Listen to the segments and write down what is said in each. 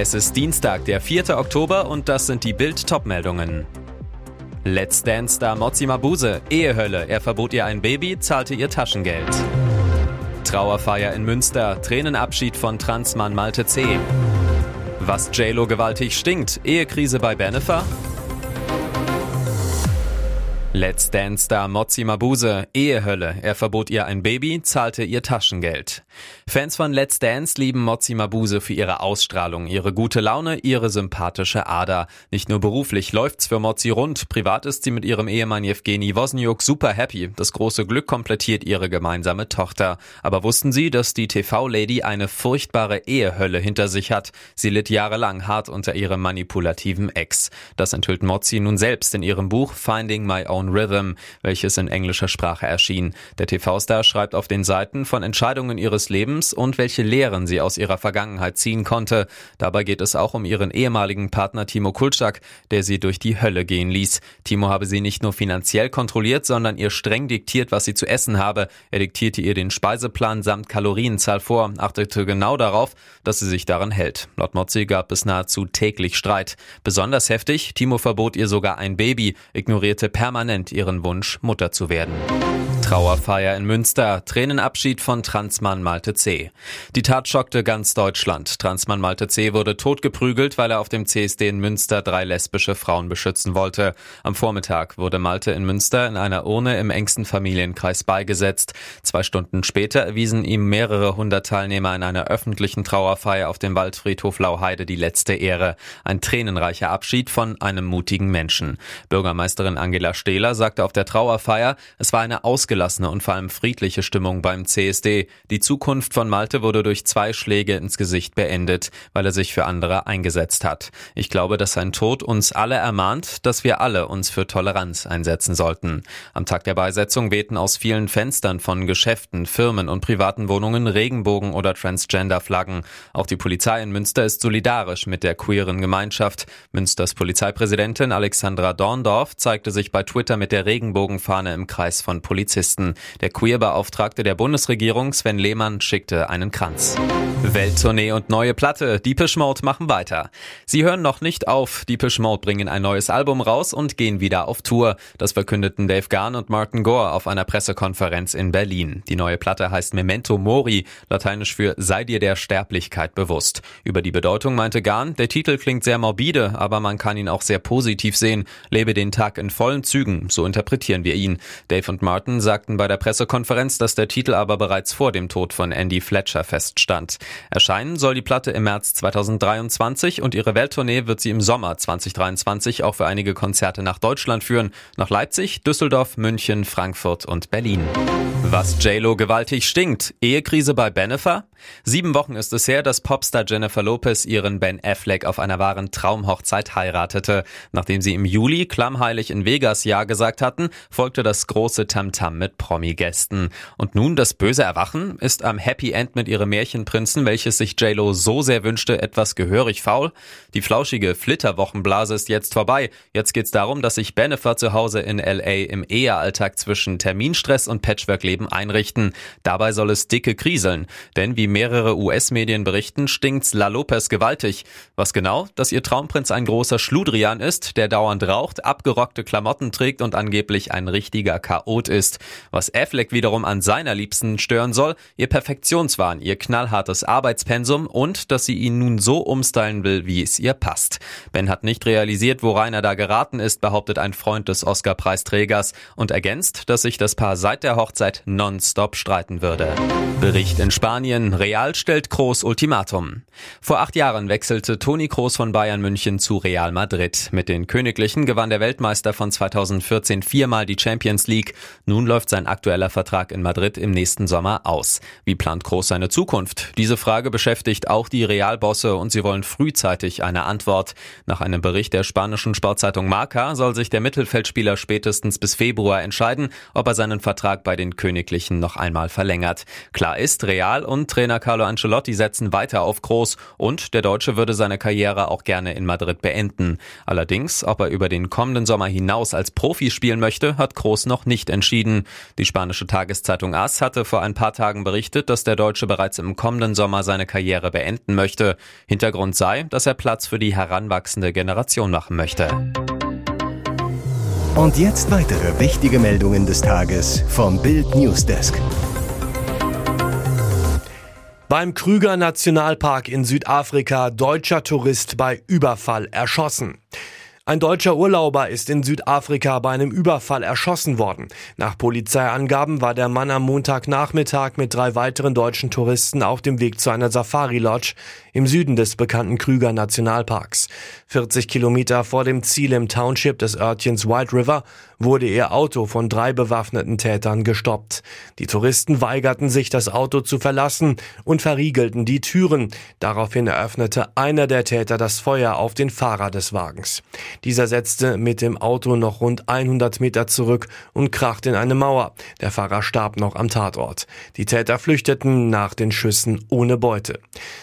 Es ist Dienstag, der 4. Oktober und das sind die Bild-Top-Meldungen. Let's Dance-Star Mozzi Mabuse, Ehehölle, er verbot ihr ein Baby, zahlte ihr Taschengeld. Trauerfeier in Münster, Tränenabschied von Transmann Malte C. Was JLo gewaltig stinkt, Ehekrise bei Benefer. Let's Dance-Star Mozzi Mabuse, Ehehölle. Er verbot ihr ein Baby, zahlte ihr Taschengeld. Fans von Let's Dance lieben Mozzi Mabuse für ihre Ausstrahlung, ihre gute Laune, ihre sympathische Ader. Nicht nur beruflich läuft's für Mozzi rund, privat ist sie mit ihrem Ehemann Jewgeni Wozniuk super happy. Das große Glück komplettiert ihre gemeinsame Tochter. Aber wussten Sie, dass die TV-Lady eine furchtbare Ehehölle hinter sich hat? Sie litt jahrelang hart unter ihrem manipulativen Ex. Das enthüllt Mozzi nun selbst in ihrem Buch Finding My Own Rhythm, welches in englischer Sprache erschien. Der TV-Star schreibt auf den Seiten von Entscheidungen ihres Lebens und welche Lehren sie aus ihrer Vergangenheit ziehen konnte. Dabei geht es auch um ihren ehemaligen Partner Timo Kulczak, der sie durch die Hölle gehen ließ. Timo habe sie nicht nur finanziell kontrolliert, sondern ihr streng diktiert, was sie zu essen habe. Er diktierte ihr den Speiseplan samt Kalorienzahl vor, achtete genau darauf, dass sie sich daran hält. Laut Mozzi gab es nahezu täglich Streit. Besonders heftig, Timo verbot ihr sogar ein Baby, ignorierte permanent ihren Wunsch, Mutter zu werden. Trauerfeier in Münster, Tränenabschied von Transmann Malte C. Die Tat schockte ganz Deutschland. Transmann Malte C. wurde totgeprügelt, weil er auf dem CSD in Münster drei lesbische Frauen beschützen wollte. Am Vormittag wurde Malte in Münster in einer Urne im engsten Familienkreis beigesetzt. Zwei Stunden später erwiesen ihm mehrere hundert Teilnehmer in einer öffentlichen Trauerfeier auf dem Waldfriedhof Lauheide die letzte Ehre. Ein tränenreicher Abschied von einem mutigen Menschen. Bürgermeisterin Angela Stehler sagte auf der Trauerfeier, es war eine ausgelassene ausgelassene und vor allem friedliche Stimmung beim CSD. Die Zukunft von Malte wurde durch zwei Schläge ins Gesicht beendet, weil er sich für andere eingesetzt hat. Ich glaube, dass sein Tod uns alle ermahnt, dass wir alle uns für Toleranz einsetzen sollten. Am Tag der Beisetzung wehten aus vielen Fenstern von Geschäften, Firmen und privaten Wohnungen Regenbogen oder Transgender-Flaggen. Auch die Polizei in Münster ist solidarisch mit der queeren Gemeinschaft. Münsters Polizeipräsidentin Alexandra Dorndorf zeigte sich bei Twitter mit der Regenbogenfahne im Kreis von Polizisten. Polizisten. Der Queerbeauftragte der Bundesregierung Sven Lehmann schickte einen Kranz. Welttournee und neue Platte. Deepish Mode machen weiter. Sie hören noch nicht auf. Deepish Mode bringen ein neues Album raus und gehen wieder auf Tour. Das verkündeten Dave Garn und Martin Gore auf einer Pressekonferenz in Berlin. Die neue Platte heißt Memento Mori, lateinisch für Sei dir der Sterblichkeit bewusst. Über die Bedeutung meinte Garn, der Titel klingt sehr morbide, aber man kann ihn auch sehr positiv sehen. Lebe den Tag in vollen Zügen, so interpretieren wir ihn. Dave und Martin sagen, sagten bei der Pressekonferenz, dass der Titel aber bereits vor dem Tod von Andy Fletcher feststand. Erscheinen soll die Platte im März 2023 und ihre Welttournee wird sie im Sommer 2023 auch für einige Konzerte nach Deutschland führen, nach Leipzig, Düsseldorf, München, Frankfurt und Berlin. Was JLo gewaltig stinkt. Ehekrise bei Benefer? Sieben Wochen ist es her, dass Popstar Jennifer Lopez ihren Ben Affleck auf einer wahren Traumhochzeit heiratete. Nachdem sie im Juli klammheilig in Vegas Ja gesagt hatten, folgte das große Tamtam mit Promi-Gästen. Und nun das böse Erwachen? Ist am Happy End mit ihrem Märchenprinzen, welches sich JLo so sehr wünschte, etwas gehörig faul? Die flauschige Flitterwochenblase ist jetzt vorbei. Jetzt geht's darum, dass sich Bennifer zu Hause in L.A. im Ehealltag zwischen Terminstress und Patchwork-Leben einrichten. Dabei soll es dicke kriseln. Denn wie mehrere US-Medien berichten, stinkt's La Lopez gewaltig. Was genau? Dass ihr Traumprinz ein großer Schludrian ist, der dauernd raucht, abgerockte Klamotten trägt und angeblich ein richtiger Chaot ist. Was Affleck wiederum an seiner Liebsten stören soll, ihr Perfektionswahn, ihr knallhartes Arbeitspensum und dass sie ihn nun so umstylen will, wie es ihr passt. Ben hat nicht realisiert, wo Rainer da geraten ist, behauptet ein Freund des Oscar-Preisträgers und ergänzt, dass sich das Paar seit der Hochzeit nonstop streiten würde. Bericht in Spanien. Real stellt Kroos Ultimatum. Vor acht Jahren wechselte Toni Kroos von Bayern München zu Real Madrid. Mit den Königlichen gewann der Weltmeister von 2014 viermal die Champions League. Nun läuft sein aktueller Vertrag in Madrid im nächsten Sommer aus. Wie plant Kroos seine Zukunft? Diese Frage beschäftigt auch die Realbosse und sie wollen frühzeitig eine Antwort. Nach einem Bericht der spanischen Sportzeitung Marca soll sich der Mittelfeldspieler spätestens bis Februar entscheiden, ob er seinen Vertrag bei den Königlichen noch einmal verlängert. Klar ist, Real und Trainer Carlo Ancelotti setzen weiter auf Groß und der Deutsche würde seine Karriere auch gerne in Madrid beenden. Allerdings, ob er über den kommenden Sommer hinaus als Profi spielen möchte, hat Groß noch nicht entschieden. Die spanische Tageszeitung AS hatte vor ein paar Tagen berichtet, dass der Deutsche bereits im kommenden Sommer seine Karriere beenden möchte. Hintergrund sei, dass er Platz für die heranwachsende Generation machen möchte. Und jetzt weitere wichtige Meldungen des Tages vom Bild Newsdesk. Beim Krüger Nationalpark in Südafrika deutscher Tourist bei Überfall erschossen. Ein deutscher Urlauber ist in Südafrika bei einem Überfall erschossen worden. Nach Polizeiangaben war der Mann am Montagnachmittag mit drei weiteren deutschen Touristen auf dem Weg zu einer Safari-Lodge im Süden des bekannten Krüger Nationalparks. 40 Kilometer vor dem Ziel im Township des Örtchens White River wurde ihr Auto von drei bewaffneten Tätern gestoppt. Die Touristen weigerten sich, das Auto zu verlassen und verriegelten die Türen. Daraufhin eröffnete einer der Täter das Feuer auf den Fahrer des Wagens. Dieser setzte mit dem Auto noch rund 100 Meter zurück und krachte in eine Mauer. Der Fahrer starb noch am Tatort. Die Täter flüchteten nach den Schüssen ohne Beute.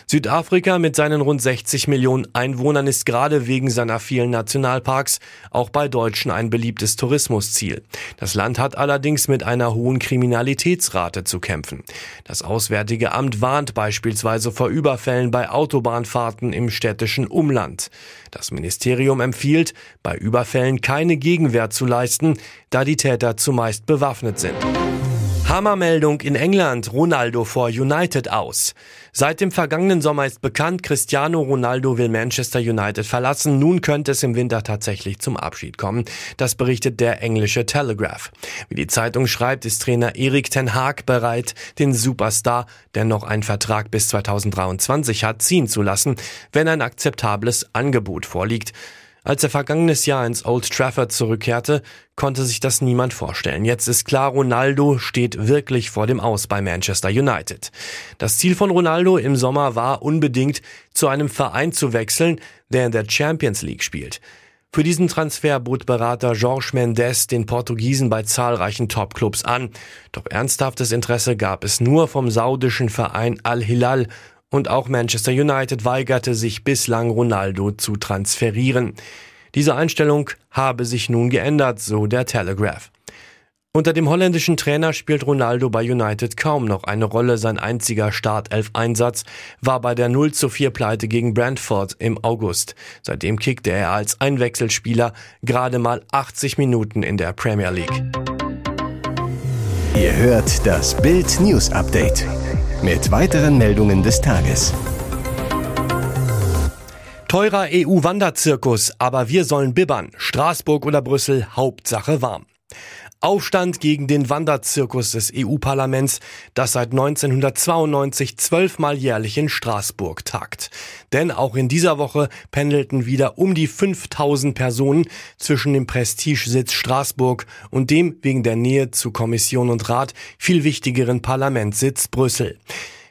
Südafrika mit seinen rund 60 Millionen Einwohnern ist gerade wegen seiner vielen Nationalparks auch bei Deutschen ein beliebtes Tourismusziel. Das Land hat allerdings mit einer hohen Kriminalitätsrate zu kämpfen. Das Auswärtige Amt warnt beispielsweise vor Überfällen bei Autobahnfahrten im städtischen Umland. Das Ministerium empfiehlt, bei Überfällen keine Gegenwehr zu leisten, da die Täter zumeist bewaffnet sind. Hammermeldung in England, Ronaldo vor United aus. Seit dem vergangenen Sommer ist bekannt, Cristiano Ronaldo will Manchester United verlassen. Nun könnte es im Winter tatsächlich zum Abschied kommen. Das berichtet der englische Telegraph. Wie die Zeitung schreibt, ist Trainer Erik Ten Haag bereit, den Superstar, der noch einen Vertrag bis 2023 hat, ziehen zu lassen, wenn ein akzeptables Angebot vorliegt. Als er vergangenes Jahr ins Old Trafford zurückkehrte, konnte sich das niemand vorstellen. Jetzt ist klar, Ronaldo steht wirklich vor dem Aus bei Manchester United. Das Ziel von Ronaldo im Sommer war unbedingt, zu einem Verein zu wechseln, der in der Champions League spielt. Für diesen Transfer bot Berater Jorge Mendes den Portugiesen bei zahlreichen Topclubs an. Doch ernsthaftes Interesse gab es nur vom saudischen Verein Al-Hilal und auch Manchester United weigerte sich bislang Ronaldo zu transferieren. Diese Einstellung habe sich nun geändert, so der Telegraph. Unter dem holländischen Trainer spielt Ronaldo bei United kaum noch eine Rolle. Sein einziger Startelf-Einsatz war bei der 0 zu 4 Pleite gegen Brentford im August. Seitdem kickte er als Einwechselspieler gerade mal 80 Minuten in der Premier League. Ihr hört das Bild News Update mit weiteren Meldungen des Tages. Teurer EU-Wanderzirkus, aber wir sollen bibbern. Straßburg oder Brüssel, Hauptsache warm. Aufstand gegen den Wanderzirkus des EU-Parlaments, das seit 1992 zwölfmal jährlich in Straßburg tagt. Denn auch in dieser Woche pendelten wieder um die 5000 Personen zwischen dem Prestigesitz Straßburg und dem wegen der Nähe zu Kommission und Rat viel wichtigeren Parlamentssitz Brüssel.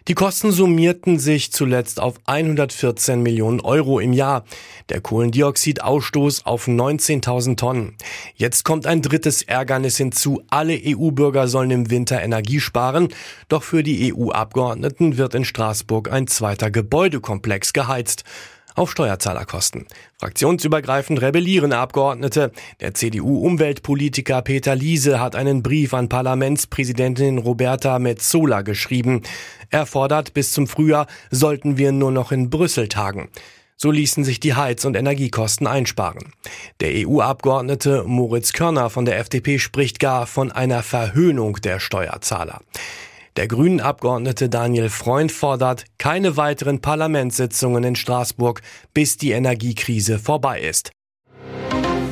Die Kosten summierten sich zuletzt auf 114 Millionen Euro im Jahr. Der Kohlendioxidausstoß auf 19.000 Tonnen. Jetzt kommt ein drittes Ärgernis hinzu. Alle EU-Bürger sollen im Winter Energie sparen. Doch für die EU-Abgeordneten wird in Straßburg ein zweiter Gebäudekomplex geheizt auf Steuerzahlerkosten. Fraktionsübergreifend rebellieren Abgeordnete. Der CDU-Umweltpolitiker Peter Liese hat einen Brief an Parlamentspräsidentin Roberta Metzola geschrieben. Er fordert, bis zum Frühjahr sollten wir nur noch in Brüssel tagen. So ließen sich die Heiz- und Energiekosten einsparen. Der EU-Abgeordnete Moritz Körner von der FDP spricht gar von einer Verhöhnung der Steuerzahler. Der grünen Abgeordnete Daniel Freund fordert keine weiteren Parlamentssitzungen in Straßburg, bis die Energiekrise vorbei ist.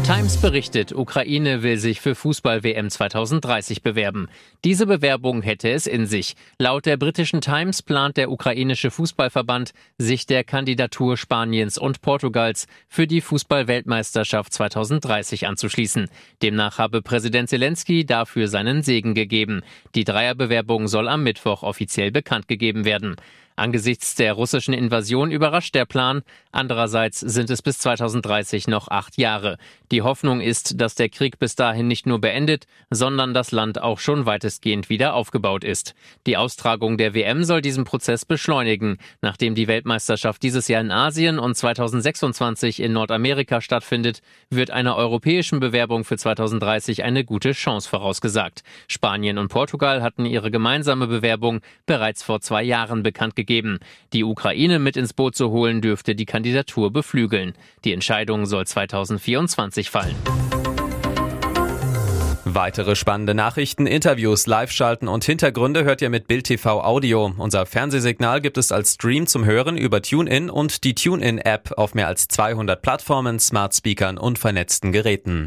Times berichtet, Ukraine will sich für Fußball-WM 2030 bewerben. Diese Bewerbung hätte es in sich. Laut der britischen Times plant der ukrainische Fußballverband, sich der Kandidatur Spaniens und Portugals für die Fußball-Weltmeisterschaft 2030 anzuschließen. Demnach habe Präsident Zelensky dafür seinen Segen gegeben. Die Dreierbewerbung soll am Mittwoch offiziell bekannt gegeben werden. Angesichts der russischen Invasion überrascht der Plan. Andererseits sind es bis 2030 noch acht Jahre. Die Hoffnung ist, dass der Krieg bis dahin nicht nur beendet, sondern das Land auch schon weitestgehend wieder aufgebaut ist. Die Austragung der WM soll diesen Prozess beschleunigen. Nachdem die Weltmeisterschaft dieses Jahr in Asien und 2026 in Nordamerika stattfindet, wird einer europäischen Bewerbung für 2030 eine gute Chance vorausgesagt. Spanien und Portugal hatten ihre gemeinsame Bewerbung bereits vor zwei Jahren bekannt gegeben. Die Ukraine mit ins Boot zu holen, dürfte die Kandidatur beflügeln. Die Entscheidung soll 2024 fallen. Weitere spannende Nachrichten, Interviews, Live-Schalten und Hintergründe hört ihr mit Bild TV Audio. Unser Fernsehsignal gibt es als Stream zum Hören über TuneIn und die TuneIn-App auf mehr als 200 Plattformen, Smart Speakern und vernetzten Geräten.